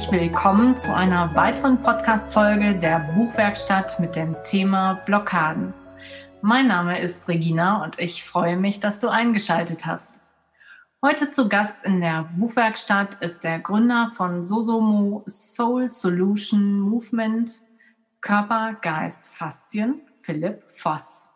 herzlich willkommen zu einer weiteren Podcast-Folge der Buchwerkstatt mit dem Thema Blockaden. Mein Name ist Regina und ich freue mich, dass du eingeschaltet hast. Heute zu Gast in der Buchwerkstatt ist der Gründer von Sosomo Soul Solution Movement Körper, Geist, Faszien, Philipp Voss.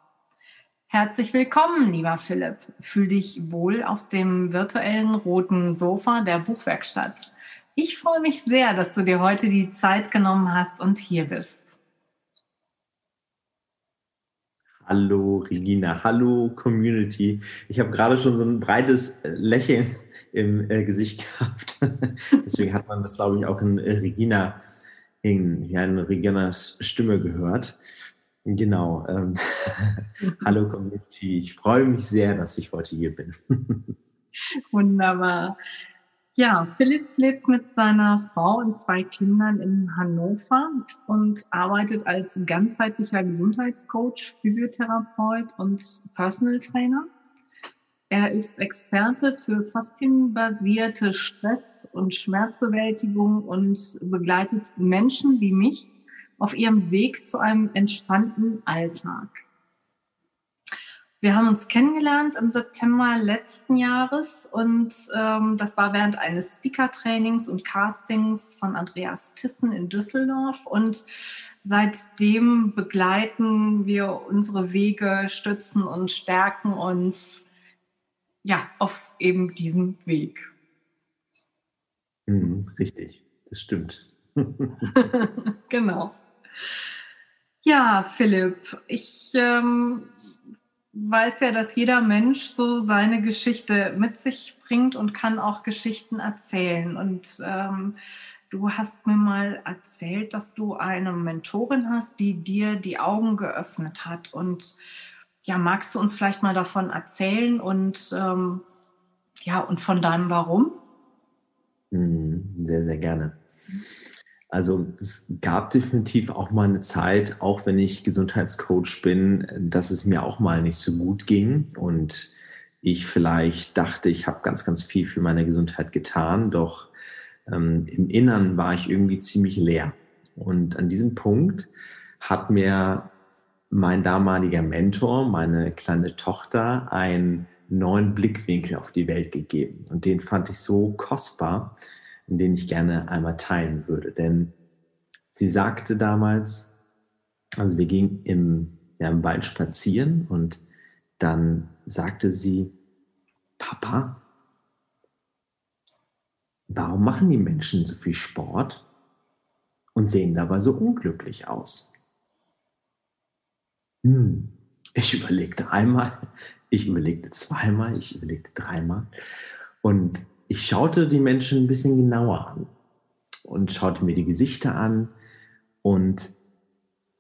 Herzlich willkommen, lieber Philipp. Fühl dich wohl auf dem virtuellen roten Sofa der Buchwerkstatt. Ich freue mich sehr, dass du dir heute die Zeit genommen hast und hier bist. Hallo Regina, hallo Community. Ich habe gerade schon so ein breites äh, Lächeln im äh, Gesicht gehabt. Deswegen hat man das, glaube ich, auch in äh, Regina, in, ja, in Reginas Stimme gehört. Genau. Ähm, hallo Community. Ich freue mich sehr, dass ich heute hier bin. Wunderbar. Ja, Philipp lebt mit seiner Frau und zwei Kindern in Hannover und arbeitet als ganzheitlicher Gesundheitscoach, Physiotherapeut und Personal Trainer. Er ist Experte für faszienbasierte Stress- und Schmerzbewältigung und begleitet Menschen wie mich auf ihrem Weg zu einem entspannten Alltag. Wir haben uns kennengelernt im September letzten Jahres und ähm, das war während eines Speaker-Trainings und Castings von Andreas Tissen in Düsseldorf und seitdem begleiten wir unsere Wege, stützen und stärken uns ja auf eben diesem Weg. Mhm, richtig, das stimmt. genau. Ja, Philipp, ich ähm, weiß ja, dass jeder Mensch so seine Geschichte mit sich bringt und kann auch Geschichten erzählen. Und ähm, du hast mir mal erzählt, dass du eine Mentorin hast, die dir die Augen geöffnet hat. Und ja, magst du uns vielleicht mal davon erzählen und ähm, ja, und von deinem Warum? Mhm, sehr, sehr gerne. Also es gab definitiv auch mal eine Zeit, auch wenn ich Gesundheitscoach bin, dass es mir auch mal nicht so gut ging und ich vielleicht dachte, ich habe ganz, ganz viel für meine Gesundheit getan, doch ähm, im Innern war ich irgendwie ziemlich leer. Und an diesem Punkt hat mir mein damaliger Mentor, meine kleine Tochter, einen neuen Blickwinkel auf die Welt gegeben. Und den fand ich so kostbar, den ich gerne einmal teilen würde. Denn sie sagte damals, also wir gingen im, ja, im Wald spazieren und dann sagte sie, Papa, warum machen die Menschen so viel Sport und sehen dabei so unglücklich aus? Hm, ich überlegte einmal, ich überlegte zweimal, ich überlegte dreimal und ich schaute die Menschen ein bisschen genauer an und schaute mir die Gesichter an und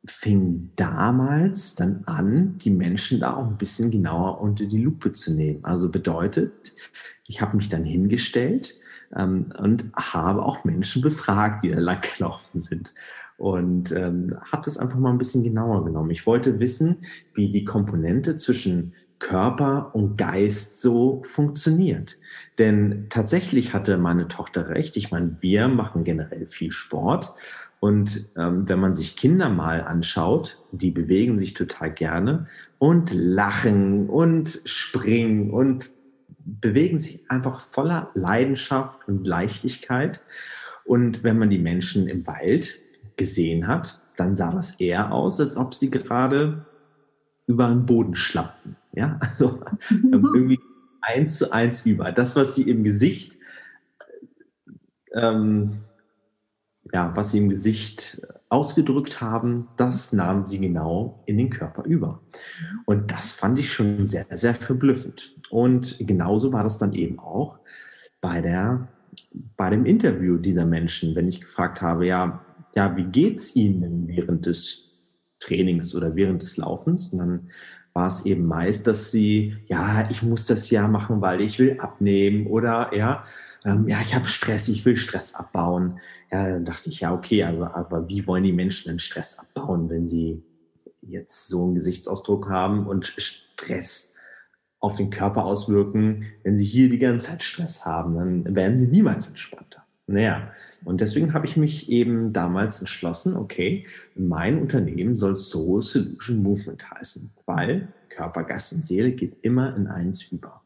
fing damals dann an, die Menschen da auch ein bisschen genauer unter die Lupe zu nehmen. Also bedeutet, ich habe mich dann hingestellt ähm, und habe auch Menschen befragt, die da langgelaufen sind. Und ähm, habe das einfach mal ein bisschen genauer genommen. Ich wollte wissen, wie die Komponente zwischen Körper und Geist so funktioniert. Denn tatsächlich hatte meine Tochter recht. Ich meine, wir machen generell viel Sport. Und ähm, wenn man sich Kinder mal anschaut, die bewegen sich total gerne und lachen und springen und bewegen sich einfach voller Leidenschaft und Leichtigkeit. Und wenn man die Menschen im Wald gesehen hat, dann sah das eher aus, als ob sie gerade über den Boden schlappten. Ja, also irgendwie eins zu eins über. Das, was sie im Gesicht, ähm, ja, was sie im Gesicht ausgedrückt haben, das nahmen sie genau in den Körper über. Und das fand ich schon sehr, sehr verblüffend. Und genauso war das dann eben auch bei der, bei dem Interview dieser Menschen, wenn ich gefragt habe, ja, ja, wie geht's ihnen während des Trainings oder während des Laufens? Und dann war es eben meist, dass sie, ja, ich muss das ja machen, weil ich will abnehmen oder ja, ähm, ja, ich habe Stress, ich will Stress abbauen. Ja, dann dachte ich, ja, okay, aber, aber wie wollen die Menschen denn Stress abbauen, wenn sie jetzt so einen Gesichtsausdruck haben und Stress auf den Körper auswirken, wenn sie hier die ganze Zeit Stress haben, dann werden sie niemals entspannter. Naja, und deswegen habe ich mich eben damals entschlossen, okay, mein Unternehmen soll Soul Solution Movement heißen, weil Körper, Geist und Seele geht immer in eins über.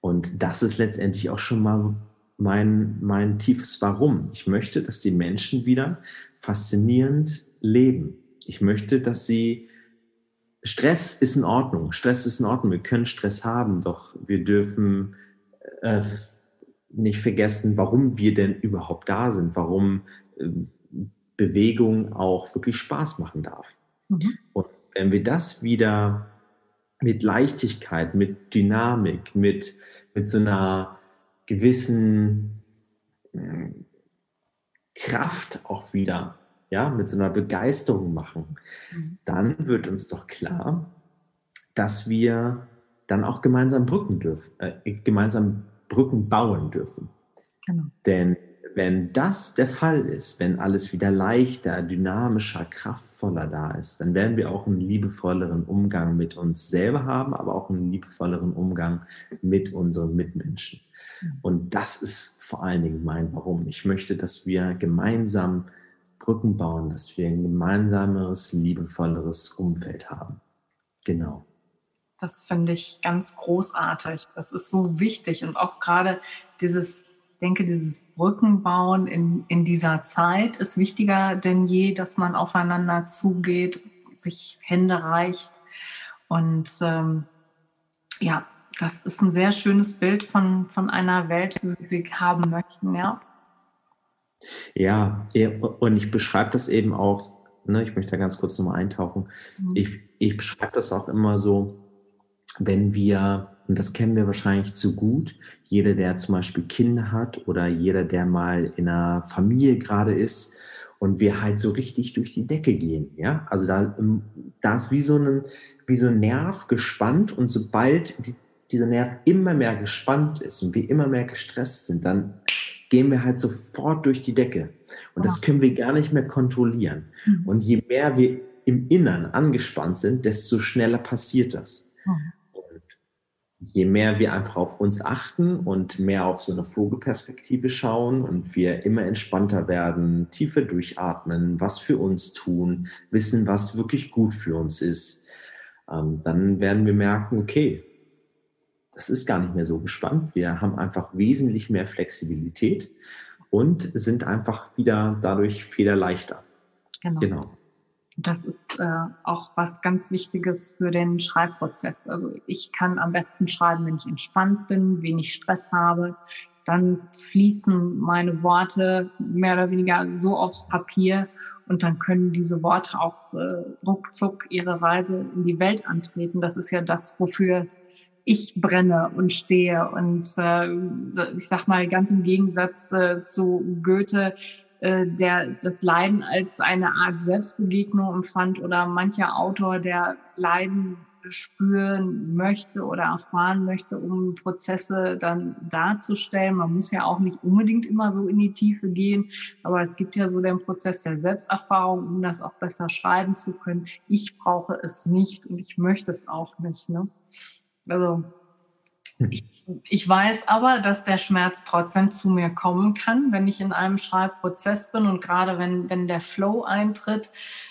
Und das ist letztendlich auch schon mal mein, mein tiefes Warum. Ich möchte, dass die Menschen wieder faszinierend leben. Ich möchte, dass sie Stress ist in Ordnung. Stress ist in Ordnung. Wir können Stress haben, doch wir dürfen äh, nicht vergessen, warum wir denn überhaupt da sind, warum äh, Bewegung auch wirklich Spaß machen darf. Mhm. Und wenn wir das wieder mit Leichtigkeit, mit Dynamik, mit, mit so einer gewissen äh, Kraft auch wieder, ja, mit so einer Begeisterung machen, mhm. dann wird uns doch klar, dass wir dann auch gemeinsam Brücken dürfen, äh, gemeinsam Brücken bauen dürfen. Genau. Denn wenn das der Fall ist, wenn alles wieder leichter, dynamischer, kraftvoller da ist, dann werden wir auch einen liebevolleren Umgang mit uns selber haben, aber auch einen liebevolleren Umgang mit unseren Mitmenschen. Mhm. Und das ist vor allen Dingen mein Warum. Ich möchte, dass wir gemeinsam Brücken bauen, dass wir ein gemeinsameres, liebevolleres Umfeld haben. Genau. Das finde ich ganz großartig. Das ist so wichtig und auch gerade dieses, denke, dieses Brückenbauen in, in dieser Zeit ist wichtiger denn je, dass man aufeinander zugeht, sich Hände reicht und ähm, ja, das ist ein sehr schönes Bild von, von einer Welt, wie wir sie haben möchten, ja. Ja, und ich beschreibe das eben auch, ne, ich möchte da ganz kurz nochmal eintauchen. Mhm. Ich, ich beschreibe das auch immer so, wenn wir, und das kennen wir wahrscheinlich zu gut, jeder, der zum Beispiel Kinder hat oder jeder, der mal in einer Familie gerade ist und wir halt so richtig durch die Decke gehen, ja, also da, da ist wie so ein, wie so ein Nerv gespannt und sobald die, dieser Nerv immer mehr gespannt ist und wir immer mehr gestresst sind, dann gehen wir halt sofort durch die Decke. Und das können wir gar nicht mehr kontrollieren. Mhm. Und je mehr wir im Innern angespannt sind, desto schneller passiert das. Je mehr wir einfach auf uns achten und mehr auf so eine Vogelperspektive schauen und wir immer entspannter werden, tiefer durchatmen, was für uns tun, wissen, was wirklich gut für uns ist, ähm, dann werden wir merken, okay, das ist gar nicht mehr so gespannt. Wir haben einfach wesentlich mehr Flexibilität und sind einfach wieder dadurch federleichter. Genau. genau. Das ist äh, auch was ganz Wichtiges für den Schreibprozess. Also ich kann am besten schreiben, wenn ich entspannt bin, wenig Stress habe. Dann fließen meine Worte mehr oder weniger so aufs Papier und dann können diese Worte auch äh, ruckzuck ihre Reise in die Welt antreten. Das ist ja das, wofür ich brenne und stehe. Und äh, ich sag mal, ganz im Gegensatz äh, zu Goethe, äh, der das Leiden als eine Art Selbstbegegnung empfand oder mancher Autor, der Leiden spüren möchte oder erfahren möchte, um Prozesse dann darzustellen. Man muss ja auch nicht unbedingt immer so in die Tiefe gehen, aber es gibt ja so den Prozess der Selbsterfahrung, um das auch besser schreiben zu können. Ich brauche es nicht und ich möchte es auch nicht. Ne? Also ich, ich weiß aber, dass der Schmerz trotzdem zu mir kommen kann, wenn ich in einem Schreibprozess bin und gerade wenn, wenn der Flow eintritt,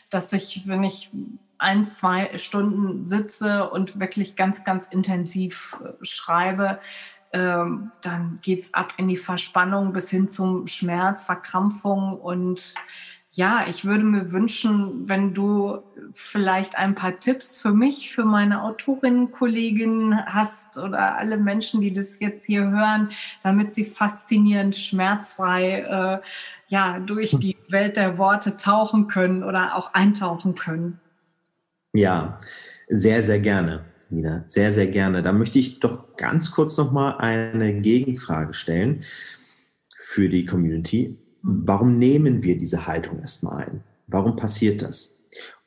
dass ich, wenn ich ein, zwei Stunden sitze und wirklich ganz, ganz intensiv äh, schreibe, ähm, dann geht's ab in die Verspannung bis hin zum Schmerz, Verkrampfung und ja, ich würde mir wünschen, wenn du vielleicht ein paar Tipps für mich, für meine Autorinnenkolleginnen hast oder alle Menschen, die das jetzt hier hören, damit sie faszinierend, schmerzfrei äh, ja durch die Welt der Worte tauchen können oder auch eintauchen können. Ja, sehr, sehr gerne. Nina, sehr, sehr gerne. Da möchte ich doch ganz kurz nochmal eine Gegenfrage stellen für die Community warum nehmen wir diese Haltung erstmal ein? Warum passiert das?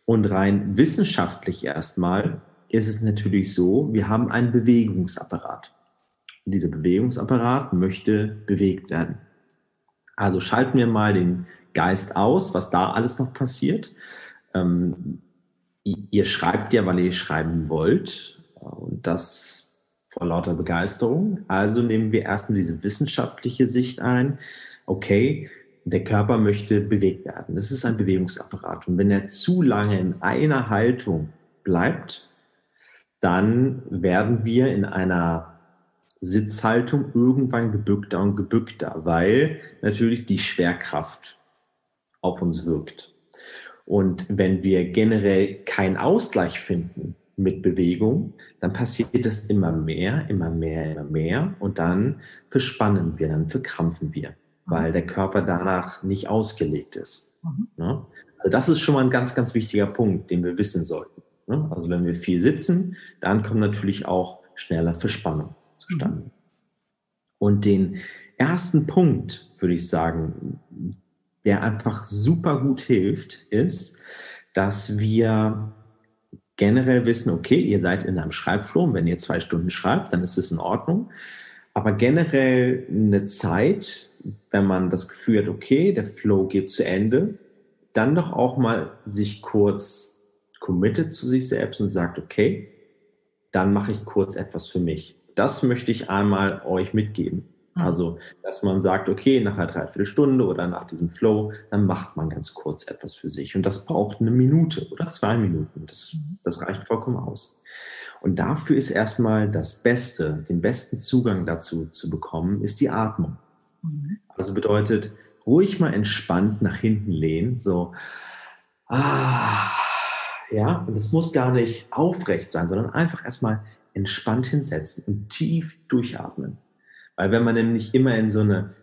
Und rein wissenschaftlich erstmal ist es natürlich so, wir haben einen Bewegungsapparat. Und dieser Bewegungsapparat möchte bewegt werden. Also schalten wir mal den Geist aus, was da alles noch passiert. Ähm, ihr schreibt ja, weil ihr schreiben wollt. Und das vor lauter Begeisterung. Also nehmen wir erstmal diese wissenschaftliche Sicht ein okay, der Körper möchte bewegt werden. Das ist ein Bewegungsapparat. Und wenn er zu lange in einer Haltung bleibt, dann werden wir in einer Sitzhaltung irgendwann gebückter und gebückter, weil natürlich die Schwerkraft auf uns wirkt. Und wenn wir generell keinen Ausgleich finden mit Bewegung, dann passiert das immer mehr, immer mehr, immer mehr und dann verspannen wir, dann verkrampfen wir, weil der Körper danach nicht ausgelegt ist. Mhm. Ne? Also das ist schon mal ein ganz, ganz wichtiger Punkt, den wir wissen sollten. Ne? Also wenn wir viel sitzen, dann kommt natürlich auch schneller Verspannung zustande. Mhm. Und den ersten Punkt, würde ich sagen, der einfach super gut hilft, ist, dass wir generell wissen, okay, ihr seid in einem Schreibflow, wenn ihr zwei Stunden schreibt, dann ist es in Ordnung. Aber generell eine Zeit, wenn man das Gefühl hat, okay, der Flow geht zu Ende, dann doch auch mal sich kurz committet zu sich selbst und sagt, okay, dann mache ich kurz etwas für mich. Das möchte ich einmal euch mitgeben. Mhm. Also, dass man sagt, okay, nach einer Dreiviertelstunde oder nach diesem Flow, dann macht man ganz kurz etwas für sich. Und das braucht eine Minute oder zwei Minuten. Das, mhm. das reicht vollkommen aus. Und dafür ist erstmal das Beste, den besten Zugang dazu zu bekommen, ist die Atmung. Mhm. Also bedeutet, ruhig mal entspannt nach hinten lehnen, so, ah, ja, und es muss gar nicht aufrecht sein, sondern einfach erstmal entspannt hinsetzen und tief durchatmen. Weil wenn man nämlich immer in so eine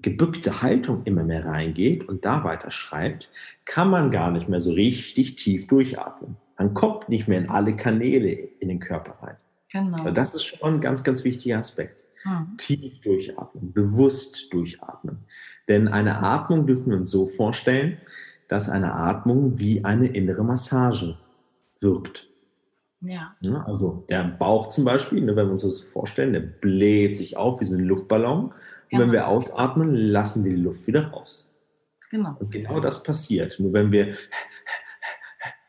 gebückte Haltung immer mehr reingeht und da weiter schreibt, kann man gar nicht mehr so richtig tief durchatmen. Man kommt nicht mehr in alle Kanäle in den Körper rein. Genau. Also das ist schon ein ganz, ganz wichtiger Aspekt. Hm. Tief durchatmen, bewusst durchatmen. Denn eine Atmung dürfen wir uns so vorstellen, dass eine Atmung wie eine innere Massage wirkt. Ja. Also der Bauch zum Beispiel, ne, wenn wir uns das vorstellen, der bläht sich auf wie so ein Luftballon. Und genau. wenn wir ausatmen, lassen wir die Luft wieder raus. Genau. Und genau das passiert. Nur wenn wir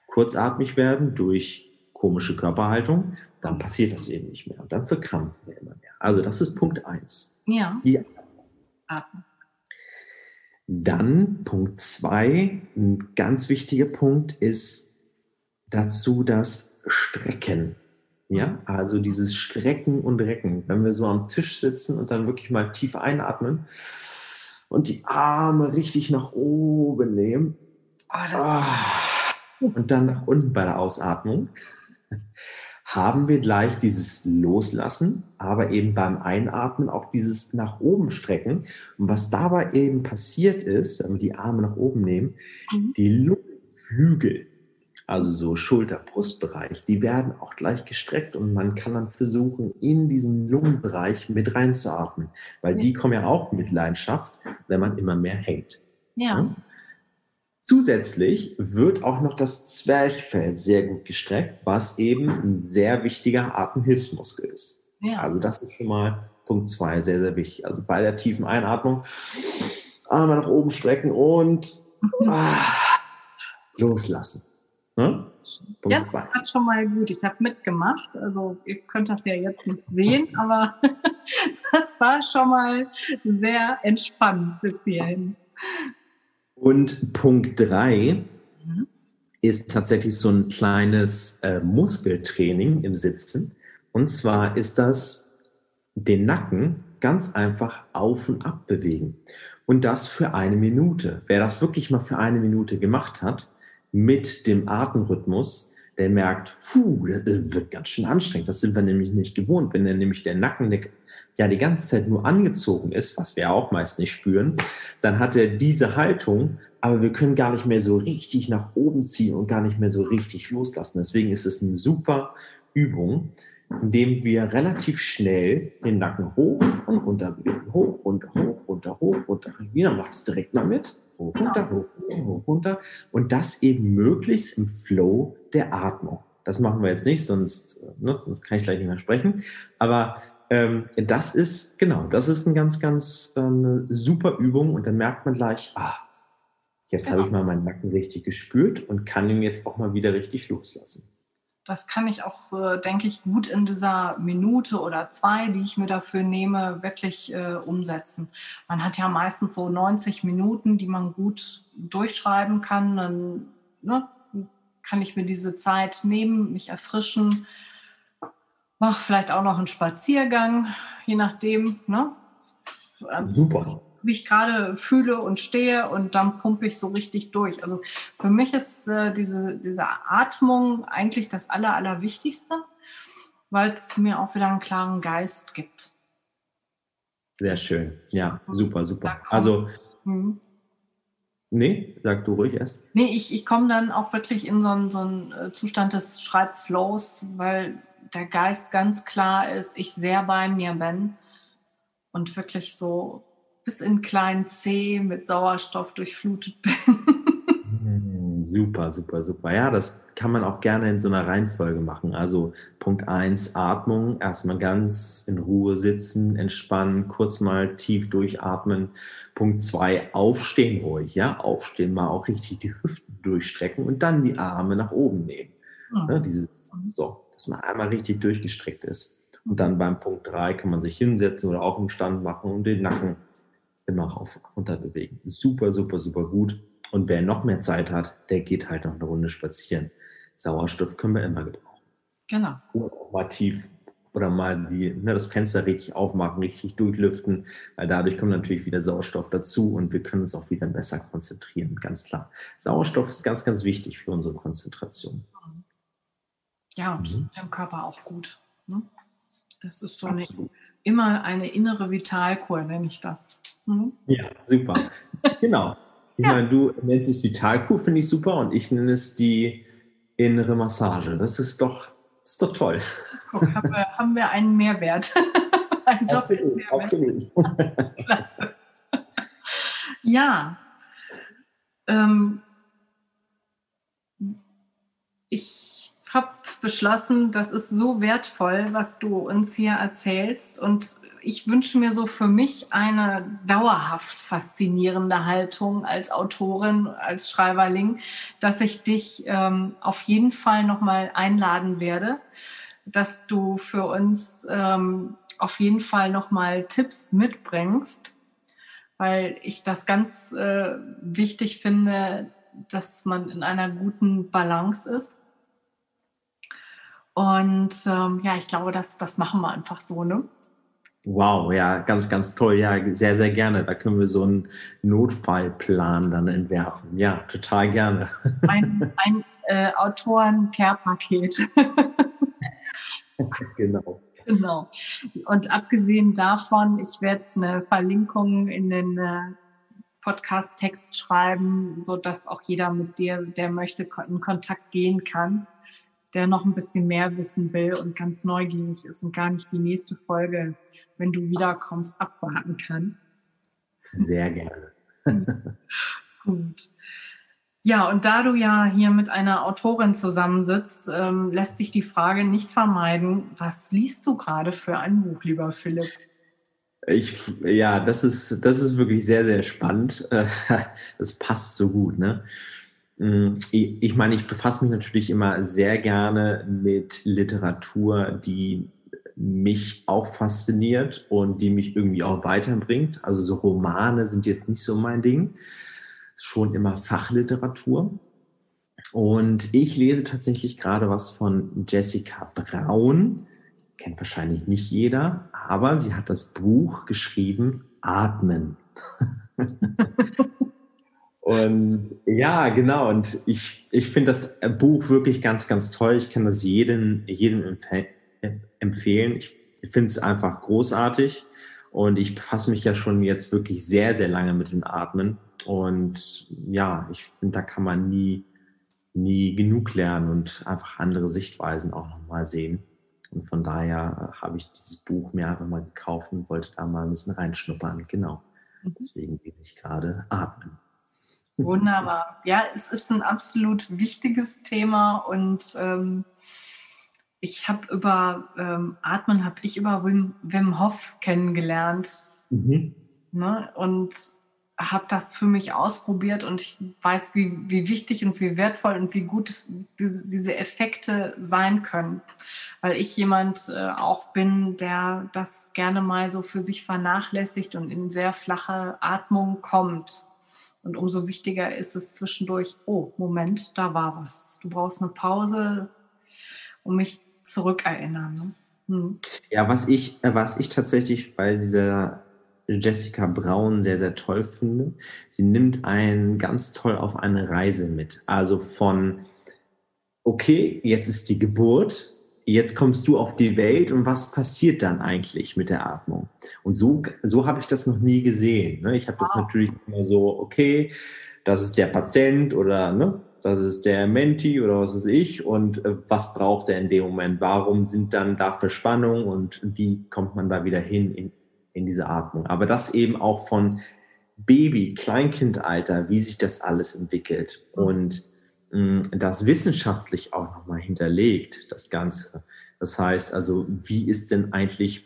kurzatmig werden durch komische Körperhaltung, dann passiert das eben nicht mehr. Und dann verkrampfen wir immer mehr. Also das ist Punkt eins. Ja. Die Atmung. Dann Punkt zwei, ein ganz wichtiger Punkt ist dazu das Strecken. Ja, also dieses Strecken und Recken. Wenn wir so am Tisch sitzen und dann wirklich mal tief einatmen und die Arme richtig nach oben nehmen. Oh, ah, und dann nach unten bei der Ausatmung haben wir gleich dieses Loslassen, aber eben beim Einatmen auch dieses nach oben strecken. Und was dabei eben passiert ist, wenn wir die Arme nach oben nehmen, mhm. die Lungenflügel also so Schulter-Brustbereich, die werden auch gleich gestreckt und man kann dann versuchen, in diesen Lungenbereich mit reinzuatmen, weil ja. die kommen ja auch mit Leidenschaft, wenn man immer mehr hängt. Ja. ja. Zusätzlich wird auch noch das Zwerchfell sehr gut gestreckt, was eben ein sehr wichtiger Atemhilfsmuskel ist. Ja. Also das ist schon mal Punkt zwei sehr, sehr wichtig. Also bei der tiefen Einatmung Arme nach oben strecken und ah, loslassen. Hm? Ja, das war schon mal gut. Ich habe mitgemacht. Also ihr könnt das ja jetzt nicht sehen, aber das war schon mal sehr entspannt bis hierhin. Und Punkt drei mhm. ist tatsächlich so ein kleines äh, Muskeltraining im Sitzen. Und zwar ist das den Nacken ganz einfach auf und ab bewegen. Und das für eine Minute. Wer das wirklich mal für eine Minute gemacht hat, mit dem Atemrhythmus, der merkt, puh, das wird ganz schön anstrengend. Das sind wir nämlich nicht gewohnt. Wenn dann nämlich der Nacken ja die ganze Zeit nur angezogen ist, was wir auch meist nicht spüren, dann hat er diese Haltung, aber wir können gar nicht mehr so richtig nach oben ziehen und gar nicht mehr so richtig loslassen. Deswegen ist es eine super Übung, indem wir relativ schnell den Nacken hoch und runter bewegen. Hoch, runter, hoch, runter, hoch, runter. Wieder macht es direkt mal mit hoch, runter, hoch, hoch, runter. Und das eben möglichst im Flow der Atmung. Das machen wir jetzt nicht, sonst, ne, sonst kann ich gleich nicht mehr sprechen. Aber ähm, das ist, genau, das ist eine ganz, ganz äh, eine super Übung. Und dann merkt man gleich, ah, jetzt ja. habe ich mal meinen Nacken richtig gespürt und kann ihn jetzt auch mal wieder richtig loslassen. Das kann ich auch, äh, denke ich, gut in dieser Minute oder zwei, die ich mir dafür nehme, wirklich äh, umsetzen. Man hat ja meistens so 90 Minuten, die man gut durchschreiben kann. Dann ne, kann ich mir diese Zeit nehmen, mich erfrischen, mache vielleicht auch noch einen Spaziergang, je nachdem. Ne? Ähm, Super wie ich gerade fühle und stehe und dann pumpe ich so richtig durch. Also für mich ist äh, diese, diese Atmung eigentlich das Aller, Allerwichtigste, weil es mir auch wieder einen klaren Geist gibt. Sehr schön. Ja, super, super. Also, hm. nee, sag du ruhig erst. Nee, ich, ich komme dann auch wirklich in so einen, so einen äh, Zustand des Schreibflows, weil der Geist ganz klar ist, ich sehr bei mir bin und wirklich so bis in kleinen C mit Sauerstoff durchflutet bin. Hm, super, super, super. Ja, das kann man auch gerne in so einer Reihenfolge machen. Also Punkt 1, Atmung. Erstmal ganz in Ruhe sitzen, entspannen, kurz mal tief durchatmen. Punkt 2, aufstehen ruhig. Ja, aufstehen, mal auch richtig die Hüften durchstrecken und dann die Arme nach oben nehmen. Mhm. Ja, dieses, so, dass man einmal richtig durchgestreckt ist. Und dann beim Punkt 3 kann man sich hinsetzen oder auch im Stand machen und den Nacken immer rauf runter bewegen. Super, super, super gut. Und wer noch mehr Zeit hat, der geht halt noch eine Runde spazieren. Sauerstoff können wir immer gebrauchen. Genau. Oder auch mal tief oder mal die, ne, das Fenster richtig aufmachen, richtig durchlüften, weil dadurch kommt natürlich wieder Sauerstoff dazu und wir können uns auch wieder besser konzentrieren, ganz klar. Sauerstoff ist ganz, ganz wichtig für unsere Konzentration. Ja, und mhm. dem Körper auch gut. Ne? Das ist so eine, immer eine innere Vitalkur, nenne ich das. Mhm. Ja, super. genau. Ich ja. meine, du nennst es Vitalkur, finde ich super, und ich nenne es die innere Massage. Das ist doch, das ist doch toll. Guck, haben, wir, haben wir einen Mehrwert. einen absolut, Mehrwert. absolut. Klasse. Ja. Ähm, ich beschlossen, das ist so wertvoll, was du uns hier erzählst. Und ich wünsche mir so für mich eine dauerhaft faszinierende Haltung als Autorin, als Schreiberling, dass ich dich ähm, auf jeden Fall nochmal einladen werde, dass du für uns ähm, auf jeden Fall nochmal Tipps mitbringst, weil ich das ganz äh, wichtig finde, dass man in einer guten Balance ist und ähm, ja, ich glaube, das, das machen wir einfach so, ne? Wow, ja, ganz, ganz toll. Ja, sehr, sehr gerne. Da können wir so einen Notfallplan dann entwerfen. Ja, total gerne. Ein, ein äh, Autoren-Care-Paket. genau. Genau. Und abgesehen davon, ich werde eine Verlinkung in den äh, Podcast-Text schreiben, so dass auch jeder mit dir, der möchte, in Kontakt gehen kann der noch ein bisschen mehr wissen will und ganz neugierig ist und gar nicht die nächste Folge, wenn du wiederkommst, abwarten kann. Sehr gerne. Gut. Ja, und da du ja hier mit einer Autorin zusammensitzt, ähm, lässt sich die Frage nicht vermeiden, was liest du gerade für ein Buch, lieber Philipp? Ich, ja, das ist, das ist wirklich sehr, sehr spannend. Das passt so gut, ne? Mm, ich meine, ich befasse mich natürlich immer sehr gerne mit Literatur, die mich auch fasziniert und die mich irgendwie auch weiterbringt. Also so Romane sind jetzt nicht so mein Ding. Schon immer Fachliteratur. Und ich lese tatsächlich gerade was von Jessica Braun. Kennt wahrscheinlich nicht jeder, aber sie hat das Buch geschrieben, Atmen. Und ja, genau. Und ich, ich finde das Buch wirklich ganz, ganz toll. Ich kann das jedem, jedem empfe empfehlen. Ich, ich finde es einfach großartig. Und ich befasse mich ja schon jetzt wirklich sehr, sehr lange mit dem Atmen. Und ja, ich finde, da kann man nie, nie genug lernen und einfach andere Sichtweisen auch nochmal sehen. Und von daher habe ich dieses Buch mir einfach mal gekauft und wollte da mal ein bisschen reinschnuppern. Genau. Mhm. Deswegen bin ich gerade atmen. Wunderbar. Ja, es ist ein absolut wichtiges Thema und ähm, ich habe über ähm, Atmen habe ich über Wim, Wim Hof kennengelernt. Mhm. Ne? Und habe das für mich ausprobiert und ich weiß, wie, wie wichtig und wie wertvoll und wie gut es, diese, diese Effekte sein können. Weil ich jemand äh, auch bin, der das gerne mal so für sich vernachlässigt und in sehr flache Atmung kommt. Und umso wichtiger ist es zwischendurch, oh, Moment, da war was. Du brauchst eine Pause, um mich zurückerinnern. Ne? Hm. Ja, was ich, was ich tatsächlich bei dieser Jessica Braun sehr, sehr toll finde. Sie nimmt einen ganz toll auf eine Reise mit. Also von, okay, jetzt ist die Geburt, jetzt kommst du auf die Welt und was passiert dann eigentlich mit der Atmung? Und so, so habe ich das noch nie gesehen. Ne? Ich habe das wow. natürlich immer so, okay, das ist der Patient oder ne, das ist der Menti oder was ist ich und äh, was braucht er in dem Moment? Warum sind dann da Verspannungen und wie kommt man da wieder hin in, in diese Atmung. Aber das eben auch von Baby, Kleinkindalter, wie sich das alles entwickelt mhm. und das wissenschaftlich auch nochmal hinterlegt, das Ganze. Das heißt also, wie ist denn eigentlich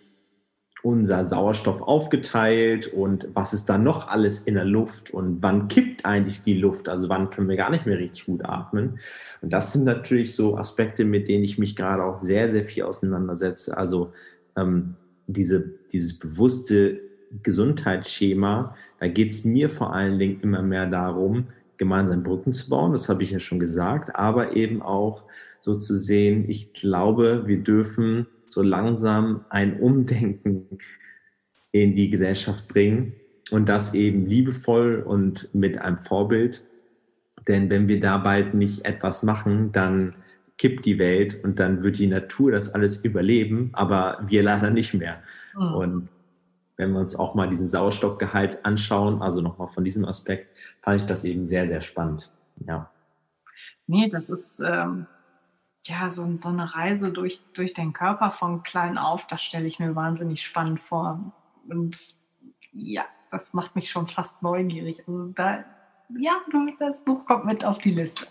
unser Sauerstoff aufgeteilt und was ist da noch alles in der Luft und wann kippt eigentlich die Luft, also wann können wir gar nicht mehr richtig gut atmen. Und das sind natürlich so Aspekte, mit denen ich mich gerade auch sehr, sehr viel auseinandersetze. Also ähm, diese, dieses bewusste Gesundheitsschema, da geht es mir vor allen Dingen immer mehr darum, gemeinsam Brücken zu bauen, das habe ich ja schon gesagt, aber eben auch so zu sehen, ich glaube, wir dürfen so langsam ein Umdenken in die Gesellschaft bringen und das eben liebevoll und mit einem Vorbild. Denn wenn wir da bald nicht etwas machen, dann kippt die Welt und dann wird die Natur das alles überleben, aber wir leider nicht mehr. Mhm. Und wenn wir uns auch mal diesen Sauerstoffgehalt anschauen, also nochmal von diesem Aspekt, fand ich das eben sehr, sehr spannend. Ja. Nee, das ist ähm, ja so, so eine Reise durch, durch den Körper von klein auf, das stelle ich mir wahnsinnig spannend vor. Und ja, das macht mich schon fast neugierig. Also da ja, das Buch kommt mit auf die Liste.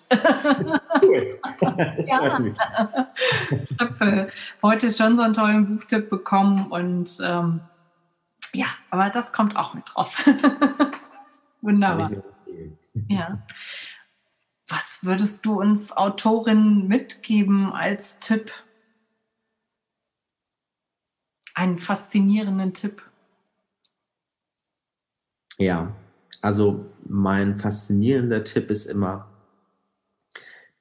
Cool. ja. Ich habe äh, heute schon so einen tollen Buchtipp bekommen und ähm, ja, aber das kommt auch mit drauf. Wunderbar. Ja. Was würdest du uns Autorinnen mitgeben als Tipp? Einen faszinierenden Tipp. Ja, also mein faszinierender Tipp ist immer,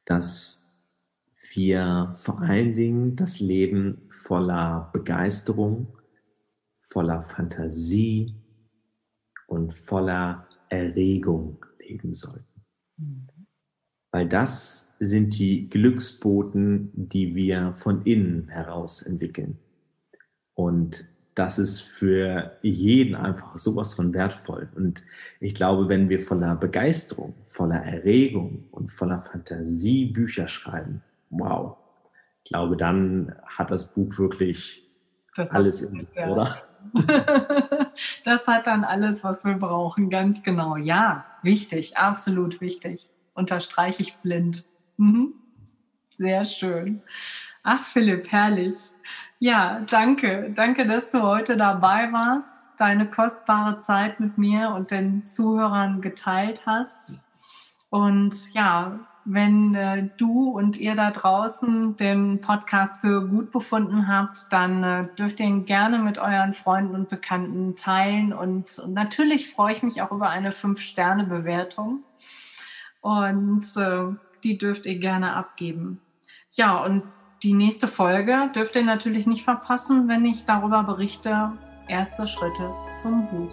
dass wir vor allen Dingen das Leben voller Begeisterung, voller Fantasie und voller Erregung leben sollten. Mhm. Weil das sind die Glücksboten, die wir von innen heraus entwickeln. Und das ist für jeden einfach sowas von wertvoll. Und ich glaube, wenn wir voller Begeisterung, voller Erregung und voller Fantasie Bücher schreiben, wow, ich glaube, dann hat das Buch wirklich das alles in sich, oder? das hat dann alles, was wir brauchen, ganz genau. Ja, wichtig, absolut wichtig. Unterstreiche ich blind. Mhm. Sehr schön. Ach, Philipp, herrlich. Ja, danke. Danke, dass du heute dabei warst, deine kostbare Zeit mit mir und den Zuhörern geteilt hast. Und ja, wenn äh, du und ihr da draußen den Podcast für gut befunden habt, dann äh, dürft ihr ihn gerne mit euren Freunden und Bekannten teilen. Und, und natürlich freue ich mich auch über eine Fünf-Sterne-Bewertung. Und äh, die dürft ihr gerne abgeben. Ja, und die nächste Folge dürft ihr natürlich nicht verpassen, wenn ich darüber berichte, erste Schritte zum Buch.